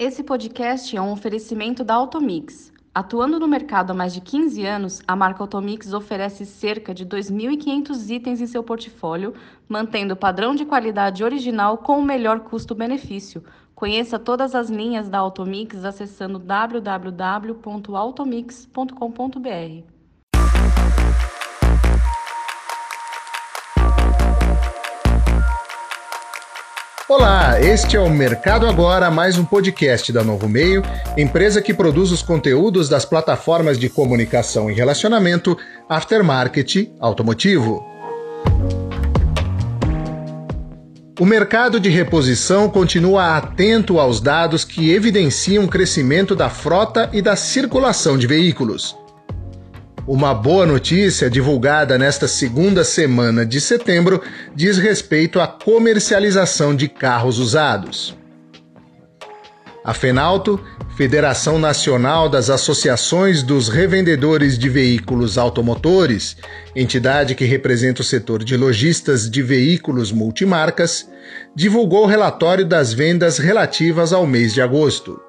Esse podcast é um oferecimento da Automix. Atuando no mercado há mais de 15 anos, a marca Automix oferece cerca de 2.500 itens em seu portfólio, mantendo o padrão de qualidade original com o melhor custo-benefício. Conheça todas as linhas da Automix acessando www.automix.com.br. Olá, este é o Mercado Agora, mais um podcast da Novo Meio, empresa que produz os conteúdos das plataformas de comunicação e relacionamento aftermarket automotivo. O mercado de reposição continua atento aos dados que evidenciam o crescimento da frota e da circulação de veículos. Uma boa notícia divulgada nesta segunda semana de setembro diz respeito à comercialização de carros usados. A Fenalto, Federação Nacional das Associações dos Revendedores de Veículos Automotores, entidade que representa o setor de lojistas de veículos multimarcas, divulgou o relatório das vendas relativas ao mês de agosto.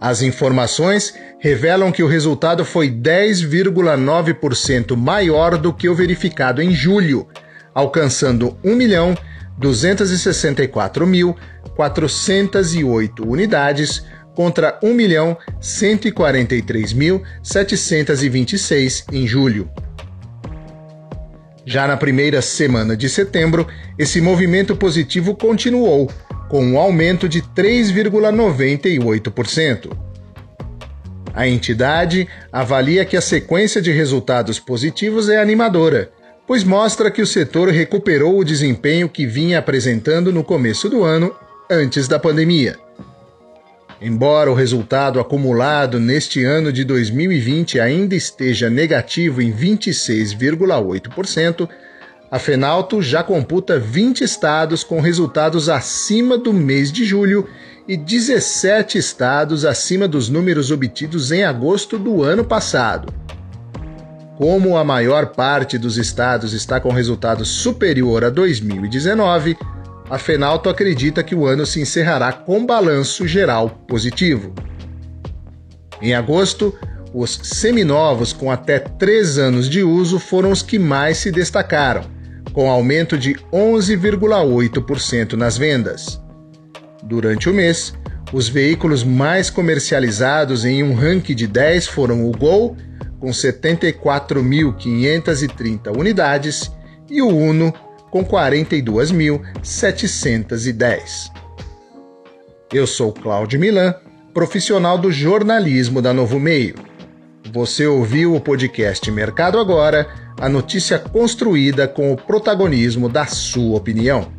As informações revelam que o resultado foi 10,9% maior do que o verificado em julho, alcançando 1.264.408 unidades contra 1.143.726 em julho. Já na primeira semana de setembro, esse movimento positivo continuou, com um aumento de 3,98%. A entidade avalia que a sequência de resultados positivos é animadora, pois mostra que o setor recuperou o desempenho que vinha apresentando no começo do ano, antes da pandemia. Embora o resultado acumulado neste ano de 2020 ainda esteja negativo em 26,8%, a Fenalto já computa 20 estados com resultados acima do mês de julho e 17 estados acima dos números obtidos em agosto do ano passado. Como a maior parte dos estados está com resultado superior a 2019, a Fenalto acredita que o ano se encerrará com balanço geral positivo. Em agosto, os seminovos com até 3 anos de uso foram os que mais se destacaram, com aumento de 11,8% nas vendas. Durante o mês, os veículos mais comercializados em um ranking de 10 foram o Gol, com 74.530 unidades, e o Uno, com 42.710. Eu sou Cláudio Milan, profissional do jornalismo da Novo Meio. Você ouviu o podcast Mercado Agora a notícia construída com o protagonismo da sua opinião.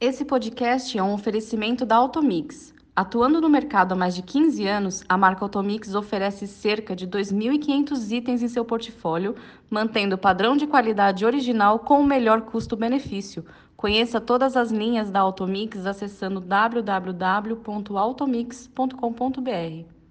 Esse podcast é um oferecimento da Automix. Atuando no mercado há mais de 15 anos, a marca Automix oferece cerca de 2.500 itens em seu portfólio, mantendo o padrão de qualidade original com o melhor custo-benefício. Conheça todas as linhas da Automix acessando www.automix.com.br.